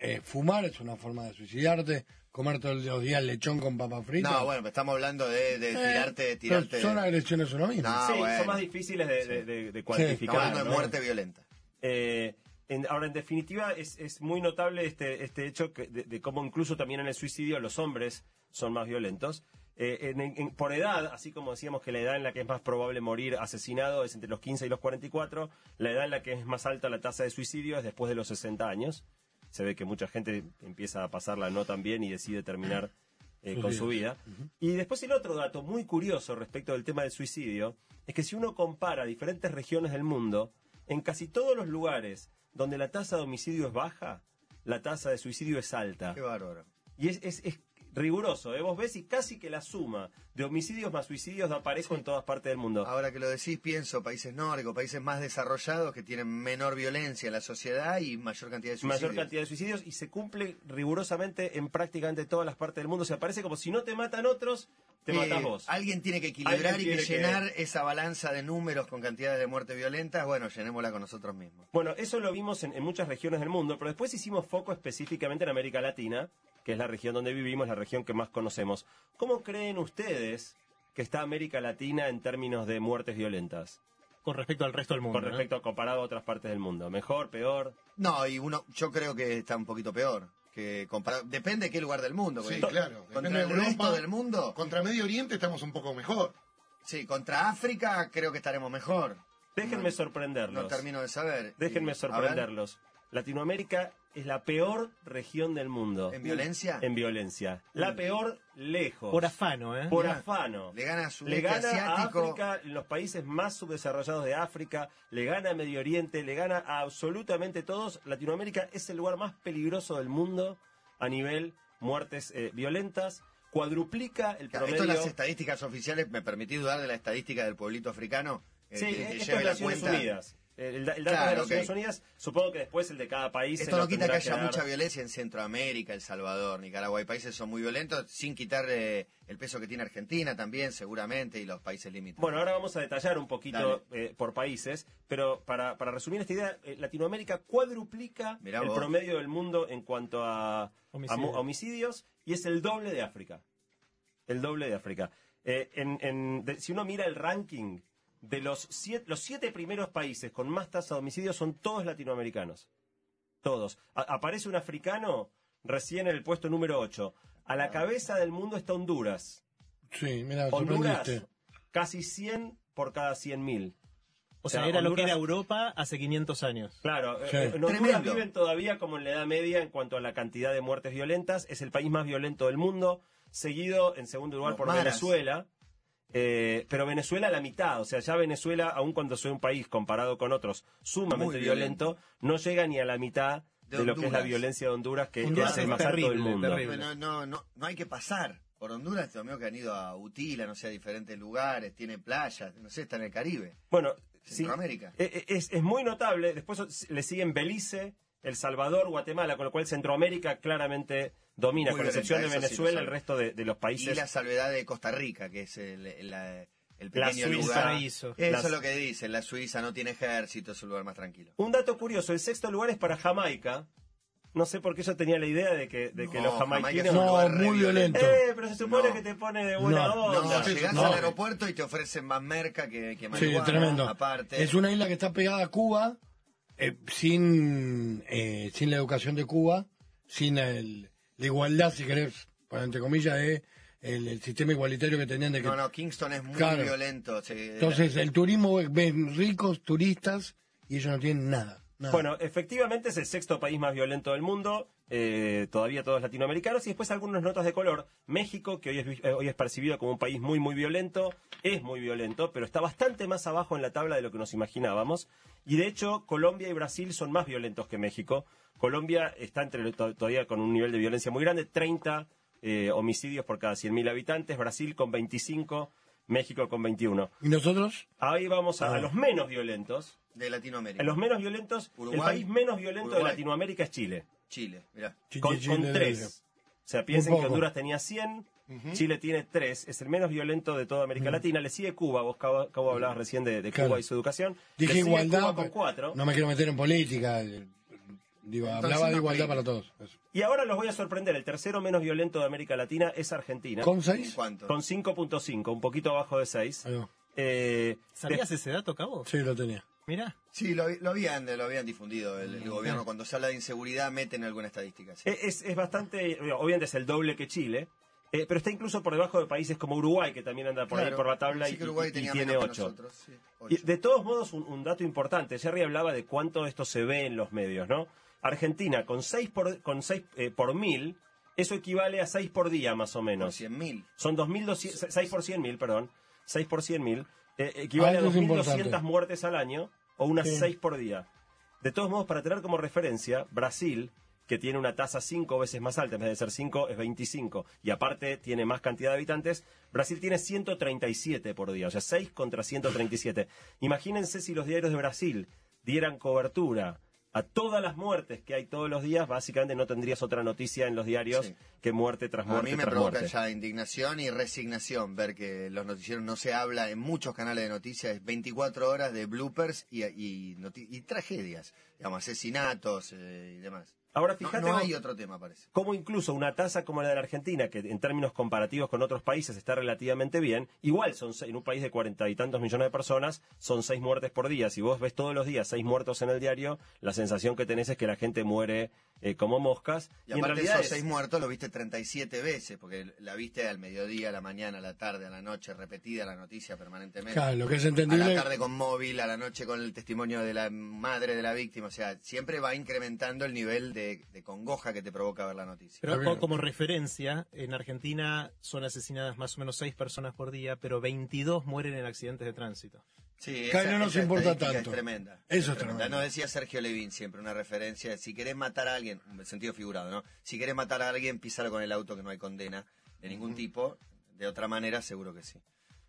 eh, fumar es una forma de suicidarte, comer todos los días lechón con papa frita. No, bueno, estamos hablando de, de Eh, tirarte, de tirarte. Son agresiones uno mismo. No. Sí, bueno. son más difíciles de, de- de- de Estamos cuantificar. hablando de muerte violenta. Eh, en- ahora, en definitiva, es, es muy notable este, este hecho que- de, de cómo incluso también en el suicidio los hombres son más violentos. Eh, en- en- por edad, así como decíamos que la edad en la que es más probable morir asesinado es entre los 15 y los 44, la edad en la que es más alta la tasa de suicidio es después de los 60 años. Se ve que mucha gente empieza a pasarla no tan bien y decide terminar eh, Sus con su vida. Y después el otro dato muy curioso respecto del tema del suicidio es que si uno compara diferentes regiones del mundo, en casi todos los lugares donde la tasa de homicidio es baja, la tasa de suicidio es alta. Qué bárbaro. Y es, es- es riguroso, ¿eh? Vos ves y casi que la suma de homicidios más suicidios da parejo en todas partes del mundo. Ahora que lo decís, pienso países nórdicos, países más desarrollados que tienen menor violencia en la sociedad y mayor cantidad de suicidios. mayor cantidad de suicidios y se cumple rigurosamente en prácticamente todas las partes del mundo. Se parece como si no te matan otros, te Eh, matas vos. Alguien tiene que equilibrar y que llenar esa balanza de números con cantidades de muerte violentas. Bueno, llenémosla con nosotros mismos. Bueno, eso lo vimos en, en muchas regiones del mundo, pero después hicimos foco específicamente en América Latina, que es la región donde vivimos, la región que más conocemos. ¿Cómo creen ustedes que está América Latina en términos de muertes violentas? Con respecto al resto del mundo. Con ¿no? respecto a comparado a otras partes del mundo. ¿Mejor, peor? No, y uno, yo creo que está un poquito peor. que comparado- Depende de qué lugar del mundo. Sí, claro. Contra Depende el de resto Europa. del mundo, Contra Medio Oriente estamos un poco mejor. sí, contra África creo que estaremos mejor. Déjenme No- sorprenderlos. No termino de saber. Déjenme Y- sorprenderlos. Latinoamérica es la peor región del mundo. ¿En violencia? En violencia. La peor lejos. Por afano, ¿eh? Por Mira, afano. Le gana a Le gana a asiático. África, en los países más subdesarrollados de África, le gana a Medio Oriente, le gana a absolutamente todos. Latinoamérica es el lugar más peligroso del mundo a nivel muertes eh, violentas. Cuadruplica el Claro, promedio. Esto las estadísticas oficiales, me permití dudar de la estadística del pueblito africano. eh, Sí, que- que esto lleve es la Naciones cuenta. Unidas. El, el da- el dato Claro, de Naciones ok. Unidas, supongo que después el de cada país. Esto no quita que haya mucha violencia en Centroamérica, El Salvador, Nicaragua. Hay países que son muy violentos, sin quitar eh, el peso que tiene Argentina también, seguramente, y los países límites. Bueno, ahora vamos a detallar un poquito eh, por países, pero para, para resumir esta idea, eh, Latinoamérica cuadruplica Mirá el vos. promedio del mundo en cuanto a, a Homicidios. mu- a homicidios y es el doble de África. El doble de África. Eh, en- en- de- si uno mira el ranking de los siete, los siete primeros países con más tasa de homicidios son todos latinoamericanos. Todos. A- aparece un africano recién en el puesto número 8. A la cabeza del mundo está Honduras. Sí, mira, Honduras, casi 100 por cada 100.000. O sea, O sea, era lo que era Europa hace 500 años. Claro, Sí. eh, en Honduras Tremendo. viven todavía como en la Edad Media en cuanto a la cantidad de muertes violentas. Es el país más violento del mundo, seguido en segundo lugar Los por maras. Venezuela. Eh, pero Venezuela la mitad, o sea, ya Venezuela, aun cuando soy un país comparado con otros sumamente violento, no llega ni a la mitad de, De lo que es la violencia de Honduras, que, que Honduras es el más alto del terrible, mundo. terrible. No, no, no, no hay que pasar por Honduras, este amigo que han ido a Utila, no sé, a diferentes lugares, tiene playas, no sé, está en el Caribe, Bueno, sí, Centroamérica. Eh, eh, Es, es muy notable. Después le siguen Belice, El Salvador, Guatemala, con lo cual Centroamérica claramente domina, con excepción de sí Venezuela, el resto de, de los Y países. la salvedad de Costa Rica, que es el, el- la- el La pequeño Suiza. lugar. Paraíso. Eso es lo que dicen, la Suiza no tiene ejército, es un lugar más tranquilo. Un dato curioso, el sexto lugar es para Jamaica. No sé por qué yo tenía la idea de que, de que No, los Jamaica jamaiquinos... No, muy violento. Eh, pero se supone No. que te pone de buena No, No, onda. llegás no. al aeropuerto y te ofrecen más merca que, que Sí, marihuana, tremendo. aparte. Es una isla que está pegada a Cuba, eh, sin, eh, sin la educación de Cuba, sin el- la igualdad, si querés, para entre comillas, de el, el sistema igualitario que tenían de que... No, no, Kingston es muy Claro. violento. se- Entonces, el turismo ven ricos turistas y ellos no tienen nada. nada. Bueno, efectivamente es el sexto país más violento del mundo, eh, todavía todos latinoamericanos, y después algunas notas de color. México, que hoy es, vi- eh, hoy es percibido como un país muy, muy violento, es muy violento, pero está bastante más abajo en la tabla de lo que nos imaginábamos. Y de hecho, Colombia y Brasil son más violentos que México. Colombia está entre, to- todavía con un nivel de violencia muy grande, 30 eh, homicidios por cada 100.000 habitantes, Brasil con 25, México con 21. ¿Y nosotros? Ahí vamos a, a Ah. los menos violentos. de Latinoamérica. En los menos violentos, el país menos violento de. Latinoamérica es Chile, Chile, mirá. con, con tres. O sea, piensen que. Honduras tenía 100, Chile tiene 3, es el menos violento de toda América Latina. Le sigue Cuba, vos Cabo, Cabo hablabas recién de, de Claro. Cuba y su educación. Dije Le sigue igualdad, Cuba con pero 4. no me quiero meter en política. Digo, Entonces, hablaba de igualdad para todos. Eso. Y ahora los voy a sorprender. El tercero menos violento de América Latina es Argentina, con, ¿Con seis? ¿En cuánto? 5.5, un poquito abajo de 6. Ahí va. Eh, ¿Sabías ese dato, Cabo? Sí, lo tenía. Mirá. Sí, lo, lo habían, lo habían difundido el, el gobierno. Cuando se habla de inseguridad, meten alguna estadística. sí. Es, es bastante, obviamente es el doble que Chile, eh, pero está incluso por debajo de países como Uruguay, que también anda por ahí por la tabla sí y, que Uruguay y- y tenía tiene menos que 8. nosotros, sí, de todos modos, un, un dato importante, Jerry hablaba de cuánto esto se ve en los medios, ¿no? Argentina, con 6 por, con seis, eh, por mil, eso equivale a 6 por día más o Por menos. 100.000. Son 2.200, 6 por 100 mil, perdón, 6 por 100 mil, eh, equivale Ah, a eso es 2.200 importante. muertes al año o unas Sí. 6 por día. De todos modos, para tener como referencia, Brasil, que tiene una tasa 5 veces más alta, en vez de ser 5, es 25, y aparte tiene más cantidad de habitantes, Brasil tiene 137 por día, o sea, 6 contra 137. Imagínense si los diarios de Brasil dieran cobertura a todas las muertes que hay todos los días, básicamente no tendrías otra noticia en los diarios Sí. que muerte tras A muerte mí me tras provoca muerte. ya indignación y resignación ver que los noticieros no se habla en muchos canales de noticias, es 24 horas de bloopers y, y, y tragedias, digamos, asesinatos eh, y demás. Ahora fíjate no hay otro tema, parece. cómo incluso una tasa como la de la Argentina, que en términos comparativos con otros países está relativamente bien, igual son en un país de cuarenta y tantos millones de personas, son seis muertes por día. Si vos ves todos los días seis muertos en el diario, la sensación que tenés es que la gente muere eh, como moscas. Y aparte realidad esos es- seis muertos lo viste 37 veces, porque la viste al mediodía, a la mañana, a la tarde, a la noche, repetida la noticia permanentemente. Claro, lo que es A entendible. la tarde con móvil, a la noche con el testimonio de la madre de la víctima. O sea, siempre va incrementando el nivel de, de congoja que te provoca ver la noticia. Pero como referencia, en Argentina son asesinadas más o menos 6 personas por día, pero 22 mueren en accidentes de tránsito. Sí, no nos importa tanto. Es tremenda. Eso es tremenda. tremendo. No decía Sergio Levín siempre una referencia. Si querés matar a alguien, en sentido figurado, ¿no? Si querés matar a alguien, písalo con el auto que no hay condena de ningún tipo. De otra manera, seguro que sí.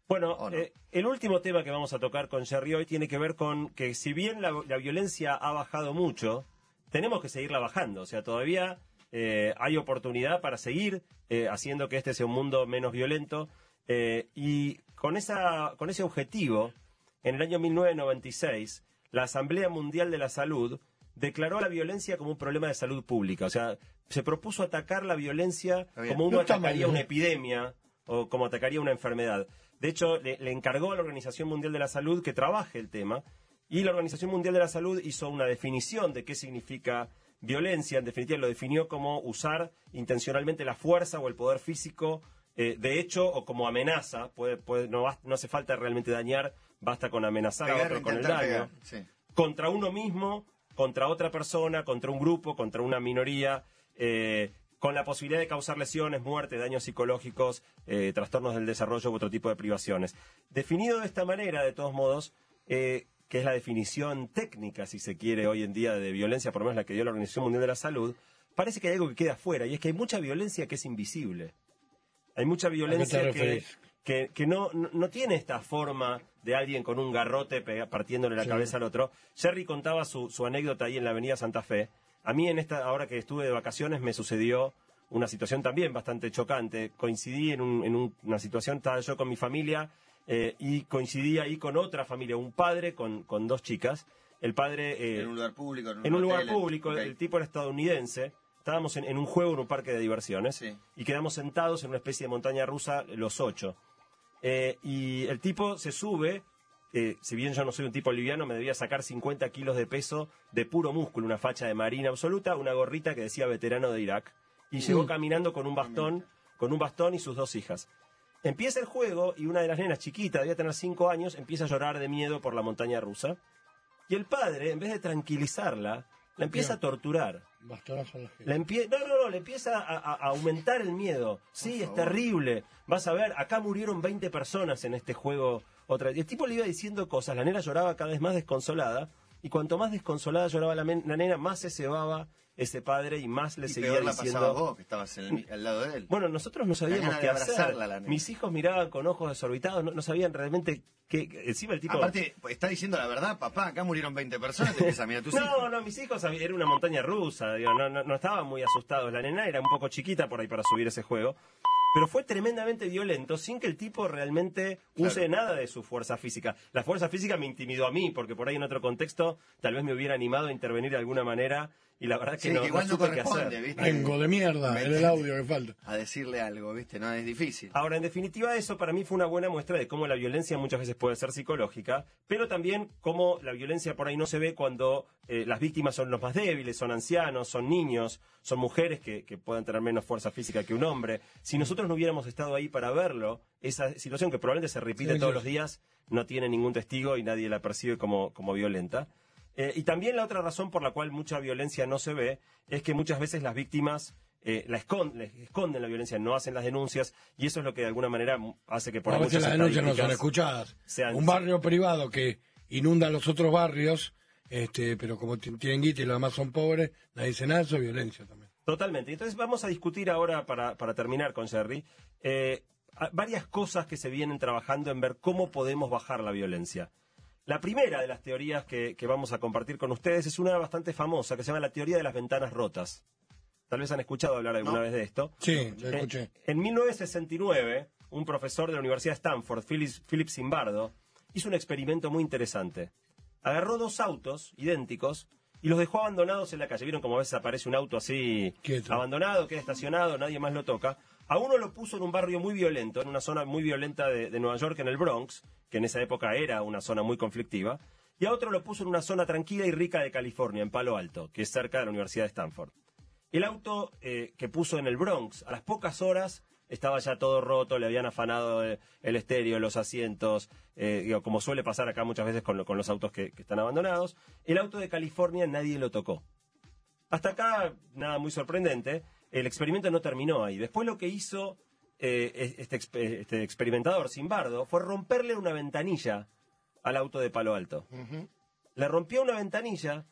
Bueno, eh, el último tema que vamos a tocar con Jerry hoy tiene que ver con que si bien la, la violencia ha bajado mucho, tenemos que seguirla bajando. O sea, todavía eh, hay oportunidad para seguir eh, haciendo que este sea un mundo menos violento. Eh, y con, esa, con ese objetivo, en el año 1996, la Asamblea Mundial de la Salud declaró la violencia como un problema de salud pública. O sea, se propuso atacar la violencia como uno No atacaría mal, una ¿eh? epidemia o como atacaría una enfermedad. De hecho, le, le encargó a la Organización Mundial de la Salud que trabaje el tema y la Organización Mundial de la Salud hizo una definición de qué significa violencia, en definitiva, lo definió como usar intencionalmente la fuerza o el poder físico eh, de hecho o como amenaza. Puede, puede, no, no hace falta realmente dañar, basta con amenazar a otro con el daño. pegar, sí. Contra uno mismo, contra otra persona, contra un grupo, contra una minoría. eh, con la posibilidad de causar lesiones, muerte, daños psicológicos, eh, trastornos del desarrollo u otro tipo de privaciones. Definido de esta manera, de todos modos, eh, que es la definición técnica, si se quiere, hoy en día de violencia, por lo menos la que dio la Organización Mundial de la Salud, parece que hay algo que queda afuera, y es que hay mucha violencia que es invisible. Hay mucha violencia que? Que, que no, no, no tiene esta forma de alguien con un garrote pega- partiéndole la Sí. cabeza al otro. Jerry contaba su, su anécdota ahí en la avenida Santa Fe. A mí en esta, ahora que estuve de vacaciones, me sucedió una situación también bastante chocante. Coincidí en, un- en un- una situación, estaba yo con mi familia eh, y coincidí ahí con otra familia, un padre con, con dos chicas. El padre... eh, En un lugar público. En un, en un lugar público, el tipo era estadounidense. Estábamos en, en un juego en un parque de diversiones Sí. y quedamos sentados en una especie de montaña rusa los ocho. Eh, y el tipo se sube, eh, si bien yo no soy un tipo liviano, me debía sacar 50 kilos de peso de puro músculo, una facha de marina absoluta, una gorrita que decía veterano de Irak. Y llegó caminando con un bastón, con un bastón y sus dos hijas. Empieza el juego y una de las nenas chiquitas, debía tener cinco años, empieza a llorar de miedo por la montaña rusa. Y el padre, en vez de tranquilizarla, la empieza a torturar. La empie- no, no, no, le empieza a, aumentar el miedo. Sí, es terrible. Vas a ver, acá murieron 20 personas en este juego. Otra. Y el tipo le iba diciendo cosas. La nena lloraba cada vez más desconsolada. Y cuanto más desconsolada lloraba la, men- la nena, más se cebaba ese padre y más le Y seguía peor la diciendo. vos, que estabas en el- al lado de él. Bueno, nosotros no sabíamos qué hacer. la. Mis hijos miraban con ojos desorbitados, no, no sabían realmente qué. qué- Encima el tipo. Aparte, está diciendo la verdad, papá, acá murieron 20 personas, te empieza a mirar a tus <laughs> No, hijos. no, mis hijos era una montaña rusa, digo, no, no, no estaban muy asustados. La nena era un poco chiquita por ahí para subir ese juego. Pero fue tremendamente violento sin que el tipo realmente use Claro. nada de su fuerza física. La fuerza física me intimidó a mí, porque por ahí en otro contexto tal vez me hubiera animado a intervenir de alguna manera y la verdad que Sí, no, que igual no, supe qué corresponde, hacer. ¿viste? Vengo de mierda, en el audio que falta. A decirle algo, ¿viste? No, es difícil. Ahora, en definitiva, eso para mí fue una buena muestra de cómo la violencia muchas veces puede ser psicológica, pero también cómo la violencia por ahí no se ve cuando eh, las víctimas son los más débiles, son ancianos, son niños, son mujeres que, que puedan tener menos fuerza física que un hombre. Si nosotros no hubiéramos estado ahí para verlo, esa situación que probablemente se repite Sí, todos sí. los días, no tiene ningún testigo y nadie la percibe como, como violenta. Eh, y también la otra razón por la cual mucha violencia no se ve es que muchas veces las víctimas eh, la escon- les esconden la violencia, no hacen las denuncias y eso es lo que de alguna manera hace que por a veces las denuncias no son escuchadas. sean- Un barrio privado que inunda los otros barrios, este, pero como tienen guita y los demás son pobres, nadie dice nada, eso es violencia también. Totalmente. Entonces vamos a discutir ahora, para, para terminar con Jerry, eh, varias cosas que se vienen trabajando en ver cómo podemos bajar la violencia. La primera de las teorías que, que vamos a compartir con ustedes es una bastante famosa que se llama la teoría de las ventanas rotas. Tal vez han escuchado hablar alguna No. vez de esto. Sí, lo Eh, escuché. En 1969, un profesor de la Universidad de Stanford, Philip, Philip Zimbardo, hizo un experimento muy interesante. Agarró dos autos idénticos y los dejó abandonados en la calle. ¿Vieron cómo a veces aparece un auto así Quieto. abandonado, queda estacionado, nadie más lo toca? A uno lo puso en un barrio muy violento, en una zona muy violenta de, de Nueva York, en el Bronx, que en esa época era una zona muy conflictiva, y a otro lo puso en una zona tranquila y rica de California, en Palo Alto, que es cerca de la Universidad de Stanford. El auto eh, que puso en el Bronx, a las pocas horas, estaba ya todo roto, le habían afanado eh, el estéreo, los asientos, eh, digo, como suele pasar acá muchas veces con, lo- con los autos que, que están abandonados. El auto de California nadie lo tocó. Hasta acá, nada muy sorprendente. El experimento no terminó ahí. Después lo que hizo eh, este, este experimentador, Simbardo, fue romperle una ventanilla al auto de Palo Alto. Le rompió una ventanilla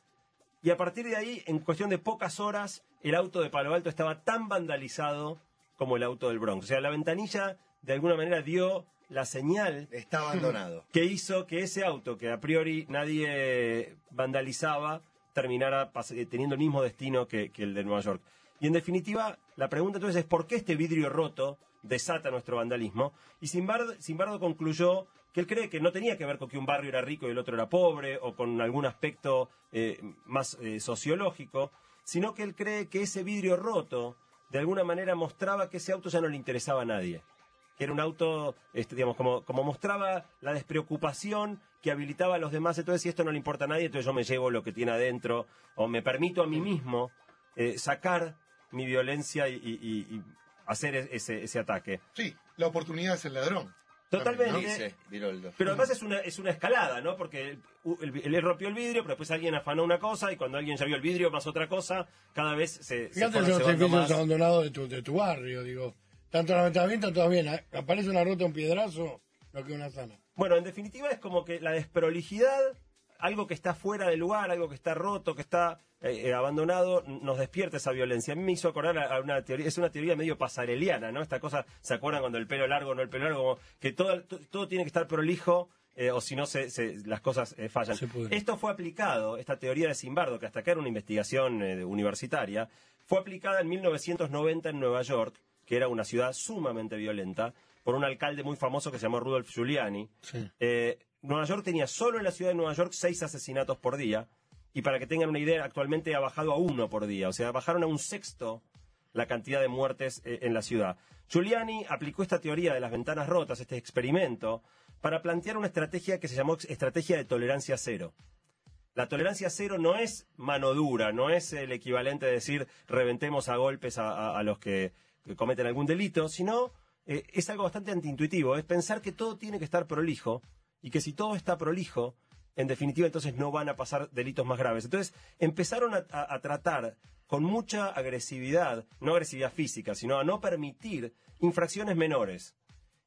y a partir de ahí, en cuestión de pocas horas, el auto de Palo Alto estaba tan vandalizado como el auto del Bronx. O sea, la ventanilla de alguna manera dio la señal Está abandonado. <laughs> que hizo que ese auto que a priori nadie vandalizaba terminara eh, teniendo el mismo destino que, que el de Nueva York. Y en definitiva, la pregunta entonces es ¿por qué este vidrio roto desata nuestro vandalismo? Y Simbardo, Simbardo concluyó que él cree que no tenía que ver con que un barrio era rico y el otro era pobre o con algún aspecto eh, más eh, sociológico, sino que él cree que ese vidrio roto de alguna manera mostraba que ese auto ya no le interesaba a nadie que era un auto, este, digamos, como, mostraba la despreocupación que habilitaba a los demás. Entonces, si esto no le importa a nadie, entonces yo me llevo lo que tiene adentro, o me permito a mí mismo eh, sacar mi violencia y, hacer e- ese ataque. Sí, la oportunidad es el ladrón. Totalmente. Dice. Pero además es una, es una escalada, ¿no? Porque él, él- él rompió el vidrio, pero después alguien afanó una cosa, y cuando alguien ya vio el vidrio más otra cosa, cada vez se, Fíjate los edificios abandonados de tu, de tu barrio, digo. Tanto la ventana bien. ¿eh? Aparece una rota, un piedrazo, no queda una sana. Bueno, en definitiva es como que la desprolijidad, algo que está fuera de lugar, algo que está roto, que está eh, eh, abandonado, nos despierta esa violencia. A mí me hizo acordar a, una teoría, es una teoría medio pasareliana, ¿no? Esta cosa, ¿se acuerdan cuando el pelo largo, no el pelo largo? Como que todo, to- todo tiene que estar prolijo. eh, o si no, se, se- las cosas eh, fallan. Esto fue aplicado, esta teoría de Simbardo, que hasta acá era una investigación universitaria, fue aplicada en 1990 en Nueva York, que era una ciudad sumamente violenta, por un alcalde muy famoso que se llamó Rudolf Giuliani. Sí. Eh, Nueva York tenía solo en la ciudad de Nueva York seis asesinatos por día. Y para que tengan una idea, actualmente ha bajado a uno por día. O sea, bajaron a un sexto la cantidad de muertes eh, en la ciudad. Giuliani aplicó esta teoría de las ventanas rotas, este experimento, para plantear una estrategia que se llamó estrategia de tolerancia cero. La tolerancia cero no es mano dura, no es el equivalente de decir reventemos a golpes a, los que, que cometen algún delito, sino eh, es algo bastante antiintuitivo, es pensar que todo tiene que estar prolijo y que si todo está prolijo, en definitiva entonces no van a pasar delitos más graves. Entonces empezaron a, a- a tratar con mucha agresividad, no agresividad física, sino a no permitir infracciones menores.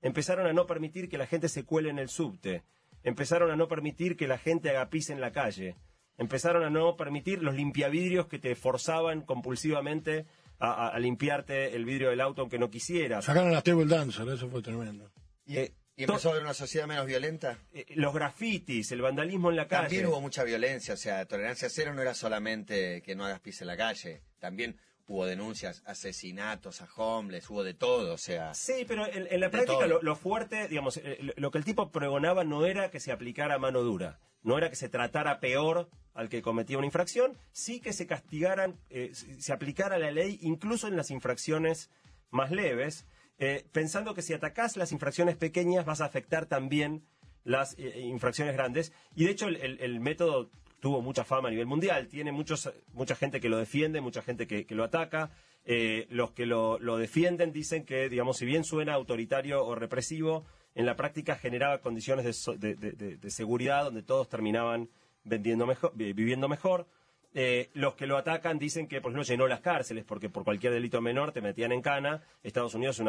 Empezaron a no permitir que la gente se cuele en el subte. Empezaron a no permitir que la gente haga pis en la calle. Empezaron a no permitir los limpiavidrios que te forzaban compulsivamente a, a- a limpiarte el vidrio del auto aunque no quisieras. Sacaron las table dancer, eso fue tremendo. ¿Y, Eh, y empezó a haber una sociedad menos violenta? Eh, Los grafitis, el vandalismo en la calle. También hubo mucha violencia, o sea, tolerancia cero no era solamente que no hagas pis en la calle, también hubo denuncias, asesinatos a homeless, hubo de todo, o sea, Sí, pero en, en la práctica lo, lo fuerte, digamos, eh, lo, que el tipo pregonaba no era que se aplicara mano dura, no era que se tratara peor al que cometía una infracción, sí que se castigaran, eh, se aplicara la ley incluso en las infracciones más leves, eh, pensando que si atacás las infracciones pequeñas vas a afectar también las eh, infracciones grandes. Y de hecho el, método tuvo mucha fama a nivel mundial, tiene muchos, mucha gente que lo defiende, mucha gente que, lo ataca. Eh, los que lo, defienden dicen que, digamos, si bien suena autoritario o represivo, en la práctica generaba condiciones de, de- seguridad donde todos terminaban vendiendo mejor, vi- viviendo mejor. Eh, los que lo atacan dicen que, por ejemplo, llenó las cárceles porque por cualquier delito menor te metían en cana. Estados Unidos es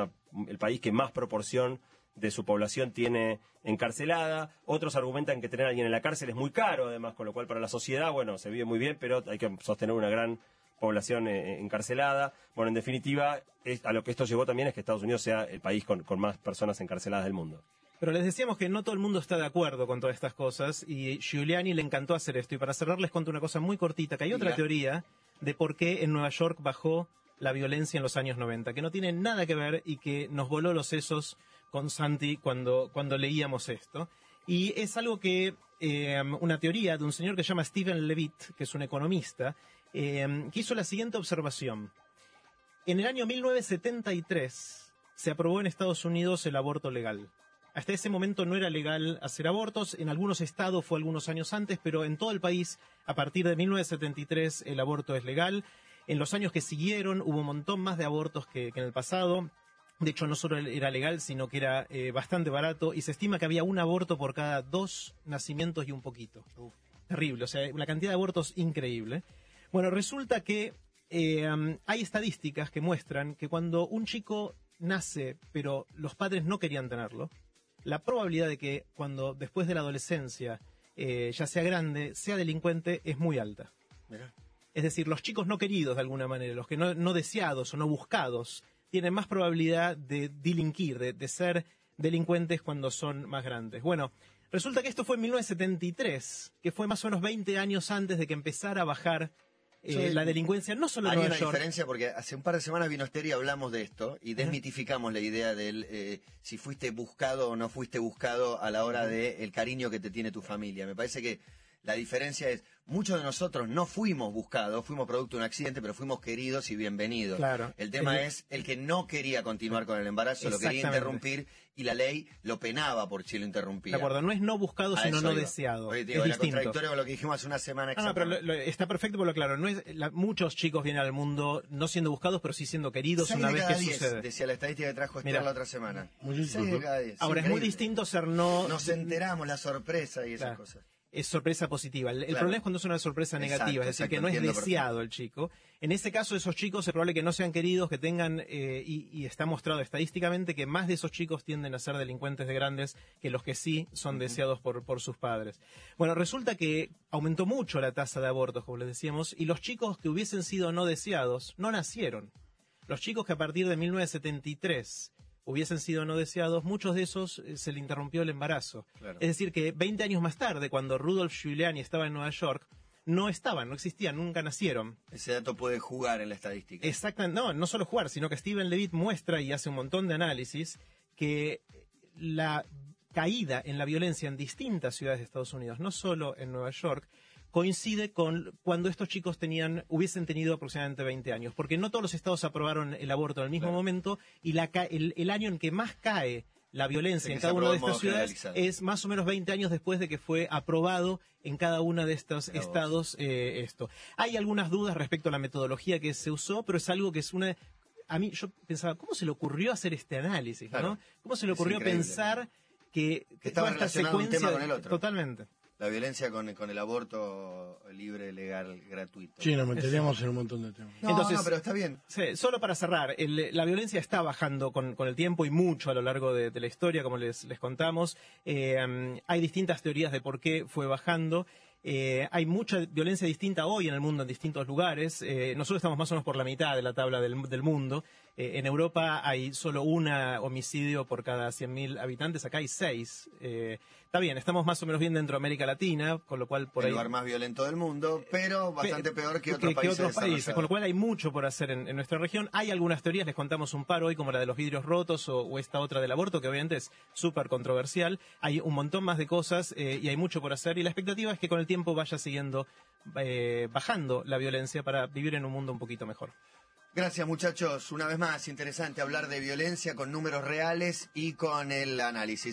el país que más proporción de su población tiene encarcelada. Otros argumentan que tener a alguien en la cárcel es muy caro, además, con lo cual para la sociedad, bueno, se vive muy bien, pero hay que sostener una gran población eh, encarcelada. Bueno, en definitiva, a lo que esto llevó también es que Estados Unidos sea el país con más personas encarceladas del mundo. Pero les decíamos que no todo el mundo está de acuerdo con todas estas cosas y Giuliani le encantó hacer esto. Y para cerrar les cuento una cosa muy cortita, que hay otra teoría de por qué en Nueva York bajó la violencia en los años 90, que no tiene nada que ver y que nos voló los sesos con Santi cuando, cuando leíamos esto. Y es algo que, eh, una teoría de un señor que se llama Stephen Levitt, que es un economista, eh, que hizo la siguiente observación. En el año 1973 se aprobó en Estados Unidos el aborto legal. Hasta ese momento no era legal hacer abortos, en algunos estados fue algunos años antes, pero en todo el país, a partir de 1973, el aborto es legal. En los años que siguieron hubo un montón más de abortos que, que en el pasado. De hecho, no solo era legal, sino que era eh, bastante barato y se estima que había un aborto por cada dos nacimientos y un poquito. Terrible, o sea, una cantidad de abortos increíble. Bueno, resulta que eh, um, hay estadísticas que muestran que cuando un chico nace, pero los padres no querían tenerlo, la probabilidad de que cuando después de la adolescencia eh, ya sea grande, sea delincuente, es muy alta. Es decir, los chicos no queridos de alguna manera, los que no, no deseados o no buscados, tienen más probabilidad de delinquir, de, de ser delincuentes cuando son más grandes. Bueno, resulta que esto fue en 1973, que fue más o menos 20 años antes de que empezara a bajar eh, la delincuencia, no solo en Hay una diferencia porque hace un par de semanas vino Esther y hablamos de esto y desmitificamos la idea del eh, si fuiste buscado o no fuiste buscado a la hora de el cariño que te tiene tu familia. Me parece que La diferencia es, muchos de nosotros no fuimos buscados, fuimos producto de un accidente, pero fuimos queridos y bienvenidos. Claro. El tema El- es el que no quería continuar con el embarazo, lo quería interrumpir y la ley lo penaba por si lo interrumpía. De acuerdo, no es no buscado, A sino no iba. deseado. Oye, te es era distinto. contradictorio con lo que dijimos hace una semana No, no, pero lo- lo- está perfecto por lo claro. No es, la- muchos chicos vienen al mundo no siendo buscados, pero sí siendo queridos una vez cada que diez, sucede. decía la estadística que trajo Esther Mira. la otra semana. Muchísimo. Seis de cada diez. Ahora, es muy distinto ser no... Nos enteramos, la sorpresa y esas Claro. cosas. Es sorpresa positiva. El, problema es cuando es una sorpresa Exacto, negativa, es decir, exacto, que no es deseado el chico. En este caso, esos chicos es probable que no sean queridos, que tengan, eh, y, y está mostrado estadísticamente que más de esos chicos tienden a ser delincuentes de grandes que los que sí son deseados por, por sus padres. Bueno, resulta que aumentó mucho la tasa de abortos, como les decíamos, y los chicos que hubiesen sido no deseados no nacieron. Los chicos que a partir de 1973 hubiesen sido no deseados, muchos de esos eh, se le interrumpió el embarazo. Claro. Es decir, que 20 años más tarde, cuando Rudolf Giuliani estaba en Nueva York, no estaban, no existían, nunca nacieron. Ese dato puede jugar en la estadística. Exactamente, no, no solo jugar, sino que Steven Levitt muestra y hace un montón de análisis que la caída en la violencia en distintas ciudades de Estados Unidos, no solo en Nueva York, coincide con cuando estos chicos tenían, hubiesen tenido aproximadamente 20 años, porque no todos los estados aprobaron el aborto en el mismo Claro. momento y la el, el año en que más cae la violencia en cada una de estas ciudades es más o menos 20 años después de que fue aprobado en cada uno de estos estados eh, esto. Hay algunas dudas respecto a la metodología que se usó, pero es algo que es una... A mí yo pensaba, ¿cómo se le ocurrió hacer este análisis? Claro. ¿no? ¿Cómo se le ocurrió pensar que, Que estaba toda esta relacionado un tema secuencia- con el otro. Totalmente. La violencia con, con el aborto libre, legal, gratuito. Sí, nos meteríamos en un montón de temas. No, Entonces- no, pero está bien. Sí, solo para cerrar, el- la violencia está bajando con, con el tiempo y mucho a lo largo de, de la historia, como les, les contamos. Eh, hay distintas teorías de por qué fue bajando. Eh, hay mucha violencia distinta hoy en el mundo, en distintos lugares. Eh, nosotros estamos más o menos por la mitad de la tabla del, del mundo. Eh, en Europa hay solo un homicidio por cada 100.000 habitantes, acá hay seis. Eh, está bien, estamos más o menos bien dentro de América Latina, con lo cual por el ahí... lugar más violento del mundo, pero bastante Pe- peor que otros países. otros países, con lo cual hay mucho por hacer en, en nuestra región. Hay algunas teorías, les contamos un par hoy, como la de los vidrios rotos o, o esta otra del aborto, que obviamente es súper controversial. Hay un montón más de cosas eh, y hay mucho por hacer. Y la expectativa es que con el tiempo vaya siguiendo eh, bajando la violencia para vivir en un mundo un poquito mejor. Gracias muchachos, una vez más, interesante hablar de violencia con números reales y con el análisis.